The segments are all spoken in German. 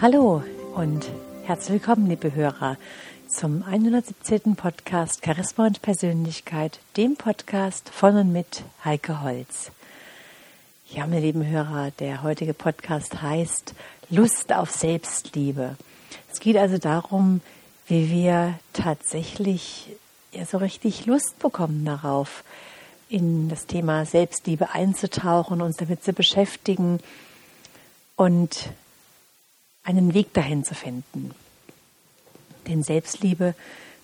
Hallo und herzlich willkommen, liebe Hörer, zum 117. Podcast Charisma und Persönlichkeit, dem Podcast von und mit Heike Holz. Ja, meine lieben Hörer, der heutige Podcast heißt Lust auf Selbstliebe. Es geht also darum, wie wir tatsächlich ja so richtig Lust bekommen darauf, in das Thema Selbstliebe einzutauchen, uns damit zu beschäftigen und einen Weg dahin zu finden. Denn Selbstliebe,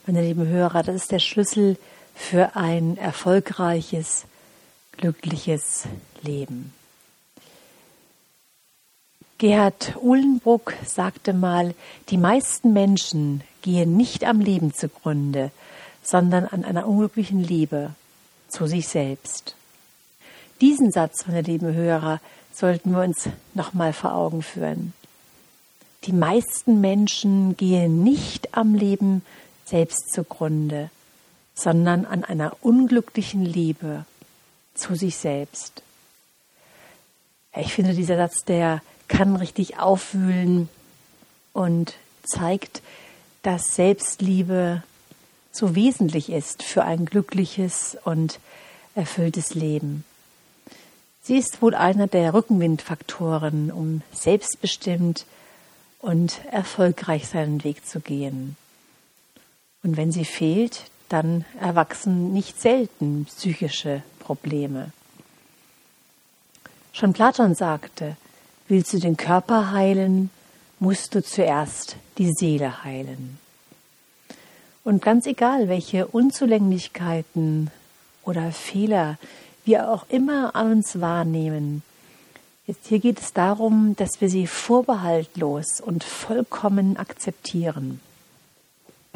meine lieben Hörer, das ist der Schlüssel für ein erfolgreiches, glückliches Leben. Gerhard Uhlenbruck sagte mal, die meisten Menschen gehen nicht am Leben zugrunde, sondern an einer unglücklichen Liebe zu sich selbst. Diesen Satz, meine lieben Hörer, sollten wir uns nochmal vor Augen führen. Die meisten Menschen gehen nicht am Leben selbst zugrunde, sondern an einer unglücklichen Liebe zu sich selbst. Ich finde, dieser Satz, der kann richtig aufwühlen und zeigt, dass Selbstliebe so wesentlich ist für ein glückliches und erfülltes Leben. Sie ist wohl einer der Rückenwindfaktoren, um selbstbestimmt und erfolgreich seinen Weg zu gehen. Und wenn sie fehlt, dann erwachsen nicht selten psychische Probleme. Schon Platon sagte, willst du den Körper heilen, musst du zuerst die Seele heilen. Und ganz egal, welche Unzulänglichkeiten oder Fehler wir auch immer an uns wahrnehmen, Jetzt hier geht es darum, dass wir sie vorbehaltlos und vollkommen akzeptieren.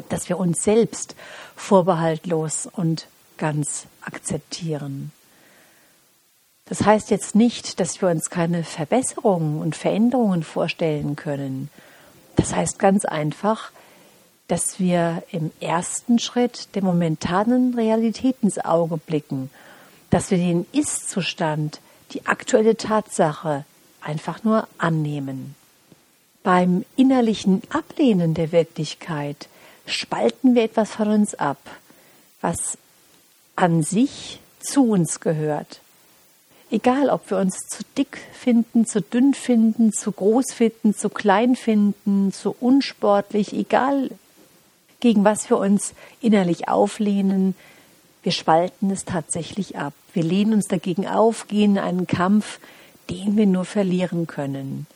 Dass wir uns selbst vorbehaltlos und ganz akzeptieren. Das heißt jetzt nicht, dass wir uns keine Verbesserungen und Veränderungen vorstellen können. Das heißt ganz einfach, dass wir im ersten Schritt der momentanen Realität ins Auge blicken, dass wir den Ist-Zustand die aktuelle Tatsache einfach nur annehmen. Beim innerlichen Ablehnen der Wirklichkeit spalten wir etwas von uns ab, was an sich zu uns gehört. Egal, ob wir uns zu dick finden, zu dünn finden, zu groß finden, zu klein finden, zu unsportlich, egal gegen was wir uns innerlich auflehnen, wir spalten es tatsächlich ab. Wir lehnen uns dagegen auf, gehen in einen Kampf, den wir nur verlieren können.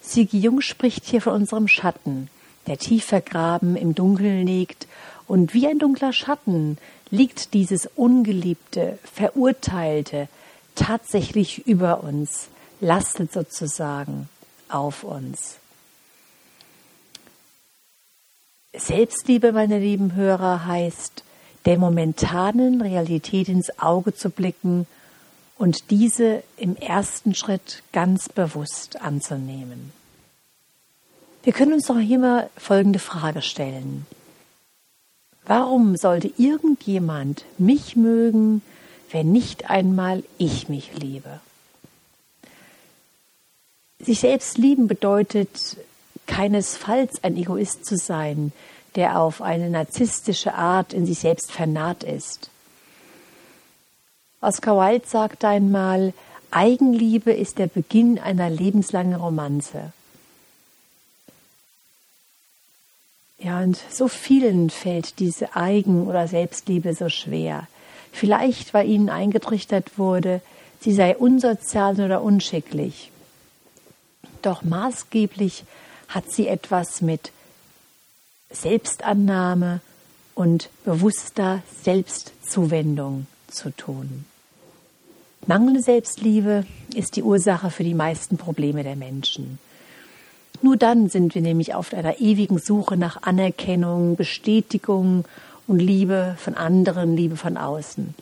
Sigi Jung spricht hier von unserem Schatten, der tief vergraben im Dunkeln liegt, und wie ein dunkler Schatten liegt dieses ungeliebte, verurteilte tatsächlich über uns, lastet sozusagen auf uns. Selbstliebe, meine lieben Hörer, heißt, der momentanen Realität ins Auge zu blicken und diese im ersten Schritt ganz bewusst anzunehmen. Wir können uns doch hier mal folgende Frage stellen. Warum sollte irgendjemand mich mögen, wenn nicht einmal ich mich liebe? Sich selbst lieben bedeutet keinesfalls ein Egoist zu sein, der auf eine narzisstische Art in sich selbst vernarrt ist. Oscar Wilde sagte einmal, Eigenliebe ist der Beginn einer lebenslangen Romanze. Ja, und so vielen fällt diese Eigen- oder Selbstliebe so schwer. Vielleicht, weil ihnen eingetrichtert wurde, sie sei unsozial oder unschicklich. Doch maßgeblich hat sie etwas mit Selbstannahme und bewusster Selbstzuwendung zu tun. Mangelnde Selbstliebe ist die Ursache für die meisten Probleme der Menschen. Nur dann sind wir nämlich auf einer ewigen Suche nach Anerkennung, Bestätigung und Liebe von anderen, Liebe von außen.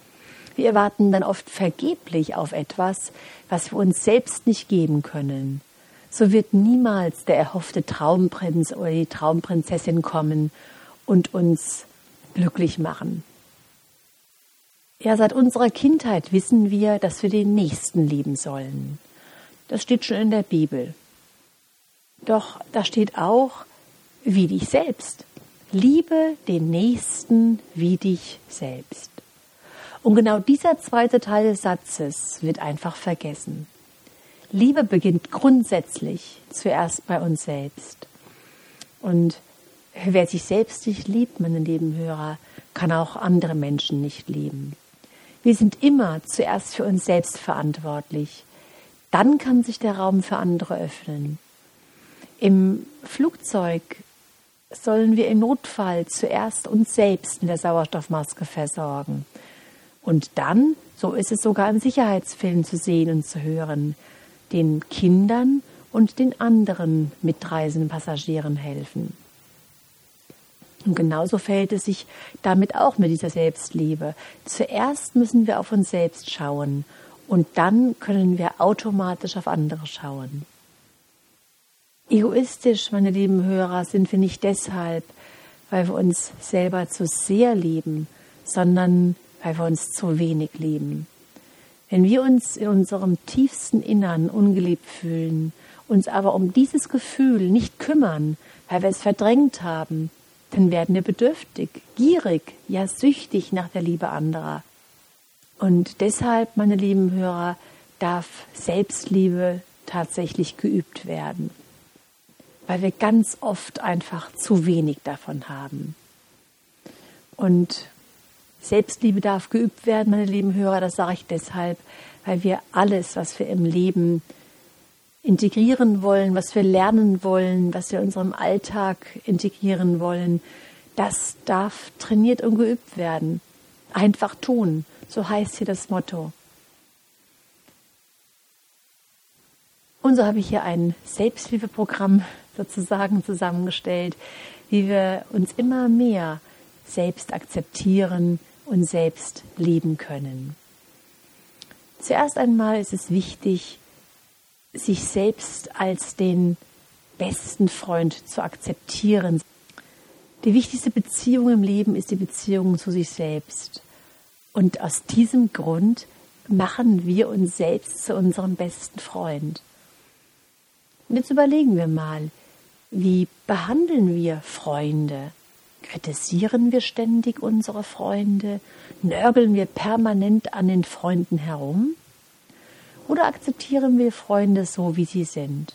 Wir erwarten dann oft vergeblich auf etwas, was wir uns selbst nicht geben können so wird niemals der erhoffte Traumprinz oder die Traumprinzessin kommen und uns glücklich machen. Ja, seit unserer Kindheit wissen wir, dass wir den Nächsten lieben sollen. Das steht schon in der Bibel. Doch da steht auch, wie dich selbst. Liebe den Nächsten wie dich selbst. Und genau dieser zweite Teil des Satzes wird einfach vergessen. Liebe beginnt grundsätzlich zuerst bei uns selbst. Und wer sich selbst nicht liebt, meine lieben Hörer, kann auch andere Menschen nicht lieben. Wir sind immer zuerst für uns selbst verantwortlich. Dann kann sich der Raum für andere öffnen. Im Flugzeug sollen wir im Notfall zuerst uns selbst mit der Sauerstoffmaske versorgen. Und dann, so ist es sogar im Sicherheitsfilm zu sehen und zu hören, den Kindern und den anderen mitreisenden Passagieren helfen. Und genauso verhält es sich damit auch mit dieser Selbstliebe. Zuerst müssen wir auf uns selbst schauen und dann können wir automatisch auf andere schauen. Egoistisch, meine lieben Hörer, sind wir nicht deshalb, weil wir uns selber zu sehr lieben, sondern weil wir uns zu wenig lieben. Wenn wir uns in unserem tiefsten Innern ungeliebt fühlen, uns aber um dieses Gefühl nicht kümmern, weil wir es verdrängt haben, dann werden wir bedürftig, gierig, ja süchtig nach der Liebe anderer. Und deshalb, meine lieben Hörer, darf Selbstliebe tatsächlich geübt werden weil wir ganz oft einfach zu wenig davon haben. Und Selbstliebe darf geübt werden, meine lieben Hörer, das sage ich deshalb, weil wir alles, was wir im Leben integrieren wollen, was wir lernen wollen, was wir in unserem Alltag integrieren wollen, das darf trainiert und geübt werden. Einfach tun, so heißt hier das Motto. Und so habe ich hier ein Selbsthilfeprogramm sozusagen zusammengestellt, wie wir uns immer mehr selbst akzeptieren und selbst lieben können. Zuerst einmal ist es wichtig, sich selbst als den besten Freund zu akzeptieren. Die wichtigste Beziehung im Leben ist die Beziehung zu sich selbst. Und aus diesem Grund machen wir uns selbst zu unserem besten Freund. Und jetzt überlegen wir mal, wie behandeln wir Freunde? Kritisieren wir ständig unsere Freunde? Nörgeln wir permanent an den Freunden herum? Oder akzeptieren wir Freunde so, wie sie sind?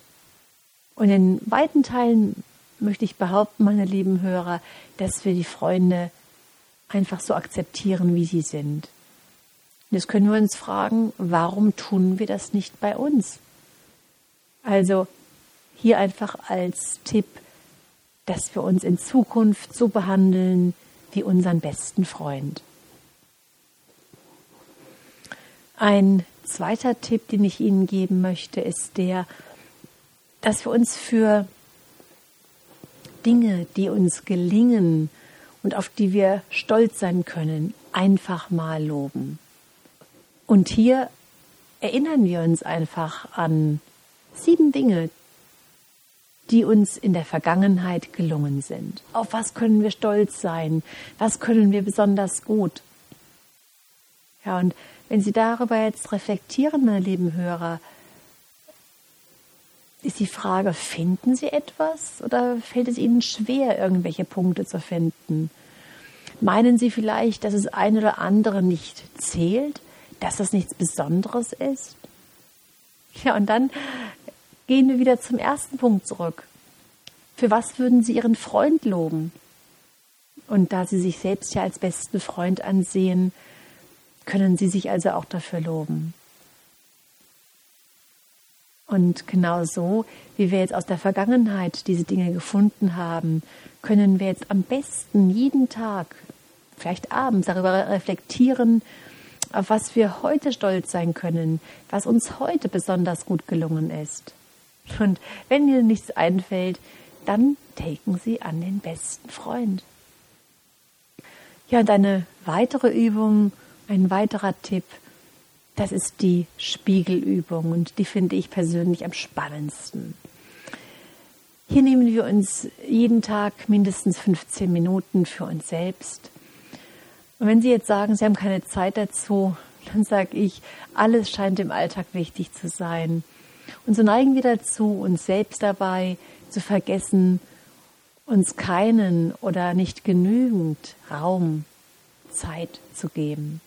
Und in weiten Teilen möchte ich behaupten, meine lieben Hörer, dass wir die Freunde einfach so akzeptieren, wie sie sind. Jetzt können wir uns fragen, warum tun wir das nicht bei uns? Also hier einfach als Tipp, dass wir uns in Zukunft so behandeln wie unseren besten Freund. Ein zweiter Tipp, den ich Ihnen geben möchte, ist der, dass wir uns für Dinge, die uns gelingen und auf die wir stolz sein können, einfach mal loben. Und hier erinnern wir uns einfach an sieben Dinge, die uns in der Vergangenheit gelungen sind. Auf was können wir stolz sein? Was können wir besonders gut? Ja, und wenn Sie darüber jetzt reflektieren, meine lieben Hörer, ist die Frage, finden Sie etwas oder fällt es Ihnen schwer, irgendwelche Punkte zu finden? Meinen Sie vielleicht, dass es ein oder andere nicht zählt, dass das nichts Besonderes ist? Ja, und dann gehen wir wieder zum ersten Punkt zurück. Für was würden Sie Ihren Freund loben? Und da Sie sich selbst ja als besten Freund ansehen, können Sie sich also auch dafür loben. Und genau so, wie wir jetzt aus der Vergangenheit diese Dinge gefunden haben, können wir jetzt am besten jeden Tag, vielleicht abends, darüber reflektieren, auf was wir heute stolz sein können, was uns heute besonders gut gelungen ist. Und wenn Ihnen nichts einfällt, dann denken Sie an den besten Freund. Ja, und eine weitere Übung, ein weiterer Tipp, das ist die Spiegelübung und die finde ich persönlich am spannendsten. Hier nehmen wir uns jeden Tag mindestens 15 Minuten für uns selbst. Und wenn Sie jetzt sagen, Sie haben keine Zeit dazu, dann sage ich, alles scheint im Alltag wichtig zu sein. Und so neigen wir dazu, uns selbst dabei zu vergessen, uns keinen oder nicht genügend Raum, Zeit zu geben.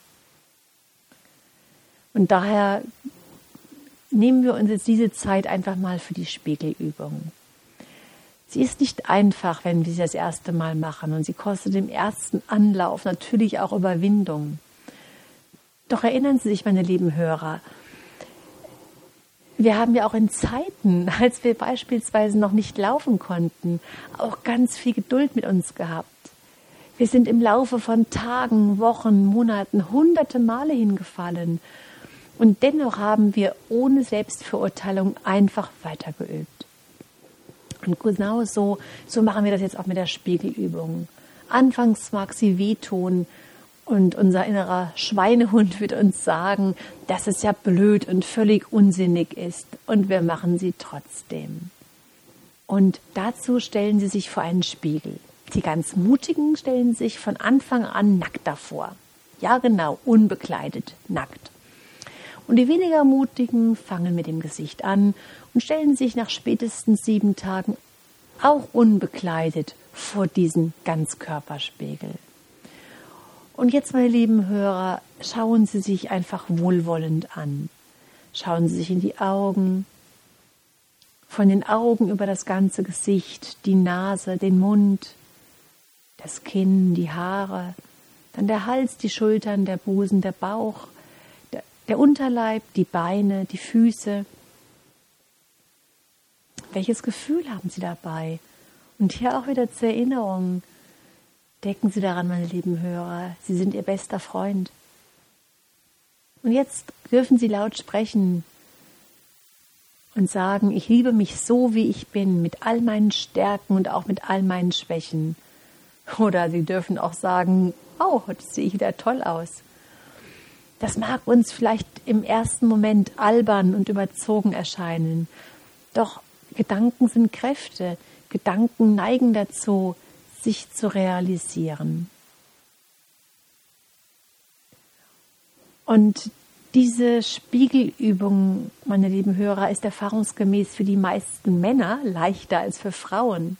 Und daher nehmen wir uns jetzt diese Zeit einfach mal für die Spiegelübung. Sie ist nicht einfach, wenn wir sie das erste Mal machen und sie kostet im ersten Anlauf natürlich auch Überwindung. Doch erinnern Sie sich, meine lieben Hörer, wir haben ja auch in Zeiten, als wir beispielsweise noch nicht laufen konnten, auch ganz viel Geduld mit uns gehabt. Wir sind im Laufe von Tagen, Wochen, Monaten hunderte Male hingefallen. Und dennoch haben wir ohne Selbstverurteilung einfach weitergeübt. Und genau so, so machen wir das jetzt auch mit der Spiegelübung. Anfangs mag sie wehtun, und unser innerer Schweinehund wird uns sagen, dass es ja blöd und völlig unsinnig ist. Und wir machen sie trotzdem. Und dazu stellen sie sich vor einen Spiegel. Die ganz Mutigen stellen sich von Anfang an nackt davor. Ja, genau, unbekleidet, nackt. Und die weniger Mutigen fangen mit dem Gesicht an und stellen sich nach spätestens sieben Tagen auch unbekleidet vor diesen Ganzkörperspiegel. Und jetzt, meine lieben Hörer, schauen Sie sich einfach wohlwollend an. Schauen Sie sich in die Augen, von den Augen über das ganze Gesicht, die Nase, den Mund, das Kinn, die Haare, dann der Hals, die Schultern, der Busen, der Bauch, der, der Unterleib, die Beine, die Füße. Welches Gefühl haben Sie dabei? Und hier auch wieder zur Erinnerung, Denken Sie daran, meine lieben Hörer, Sie sind Ihr bester Freund. Und jetzt dürfen Sie laut sprechen und sagen, ich liebe mich so, wie ich bin, mit all meinen Stärken und auch mit all meinen Schwächen. Oder Sie dürfen auch sagen, oh, heute sehe ich wieder toll aus. Das mag uns vielleicht im ersten Moment albern und überzogen erscheinen. Doch Gedanken sind Kräfte. Gedanken neigen dazu, sich zu realisieren. Und diese Spiegelübung, meine lieben Hörer, ist erfahrungsgemäß für die meisten Männer leichter als für Frauen.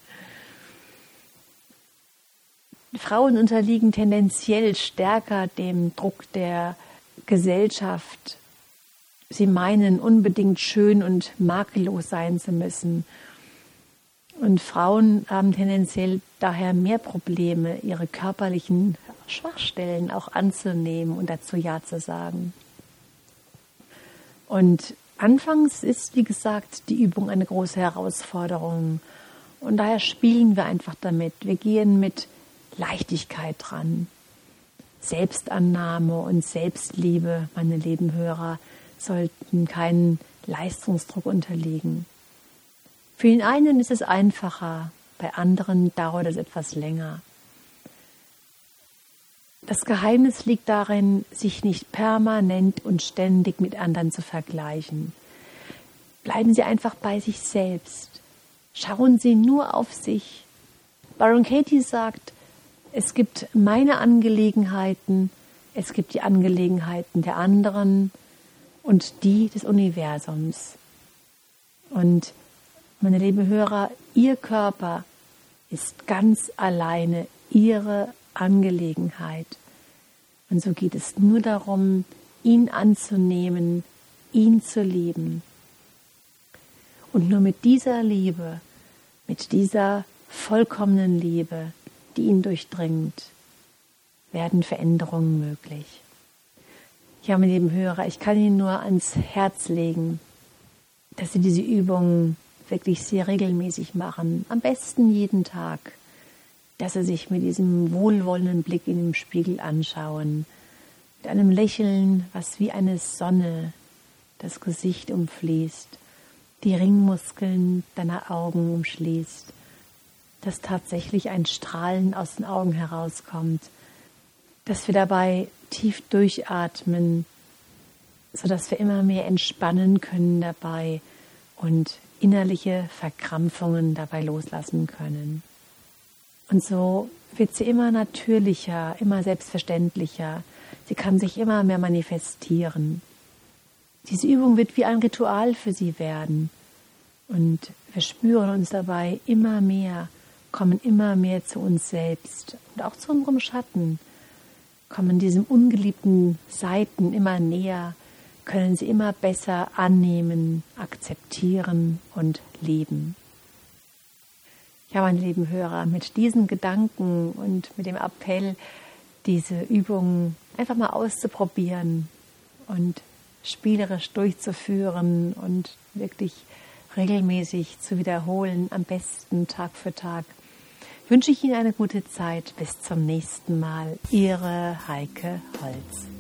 Frauen unterliegen tendenziell stärker dem Druck der Gesellschaft. Sie meinen unbedingt schön und makellos sein zu müssen und Frauen haben tendenziell daher mehr Probleme, ihre körperlichen Schwachstellen auch anzunehmen und dazu Ja zu sagen. Und anfangs ist, wie gesagt, die Übung eine große Herausforderung. Und daher spielen wir einfach damit. Wir gehen mit Leichtigkeit dran. Selbstannahme und Selbstliebe, meine lieben Hörer, sollten keinen Leistungsdruck unterliegen. Für den einen ist es einfacher, bei anderen dauert es etwas länger. Das Geheimnis liegt darin, sich nicht permanent und ständig mit anderen zu vergleichen. Bleiben Sie einfach bei sich selbst. Schauen Sie nur auf sich. Baron Katie sagt, es gibt meine Angelegenheiten, es gibt die Angelegenheiten der anderen und die des Universums. Und meine lieben Hörer, Ihr Körper ist ganz alleine Ihre Angelegenheit. Und so geht es nur darum, ihn anzunehmen, ihn zu lieben. Und nur mit dieser Liebe, mit dieser vollkommenen Liebe, die ihn durchdringt, werden Veränderungen möglich. Ja, meine lieben Hörer, ich kann Ihnen nur ans Herz legen, dass Sie diese Übungen wirklich sehr regelmäßig machen, am besten jeden Tag, dass sie sich mit diesem wohlwollenden Blick in den Spiegel anschauen, mit einem Lächeln, was wie eine Sonne das Gesicht umfließt, die Ringmuskeln deiner Augen umschließt, dass tatsächlich ein Strahlen aus den Augen herauskommt, dass wir dabei tief durchatmen, sodass wir immer mehr entspannen können dabei und innerliche Verkrampfungen dabei loslassen können. Und so wird sie immer natürlicher, immer selbstverständlicher. Sie kann sich immer mehr manifestieren. Diese Übung wird wie ein Ritual für sie werden. Und wir spüren uns dabei immer mehr, kommen immer mehr zu uns selbst und auch zu unserem Schatten, kommen diesem ungeliebten Seiten immer näher, können sie immer besser annehmen, akzeptieren und leben. Ja, meine lieben Hörer, mit diesen Gedanken und mit dem Appell, diese Übungen einfach mal auszuprobieren und spielerisch durchzuführen und wirklich regelmäßig zu wiederholen, am besten Tag für Tag, wünsche ich Ihnen eine gute Zeit. Bis zum nächsten Mal. Ihre Heike Holz.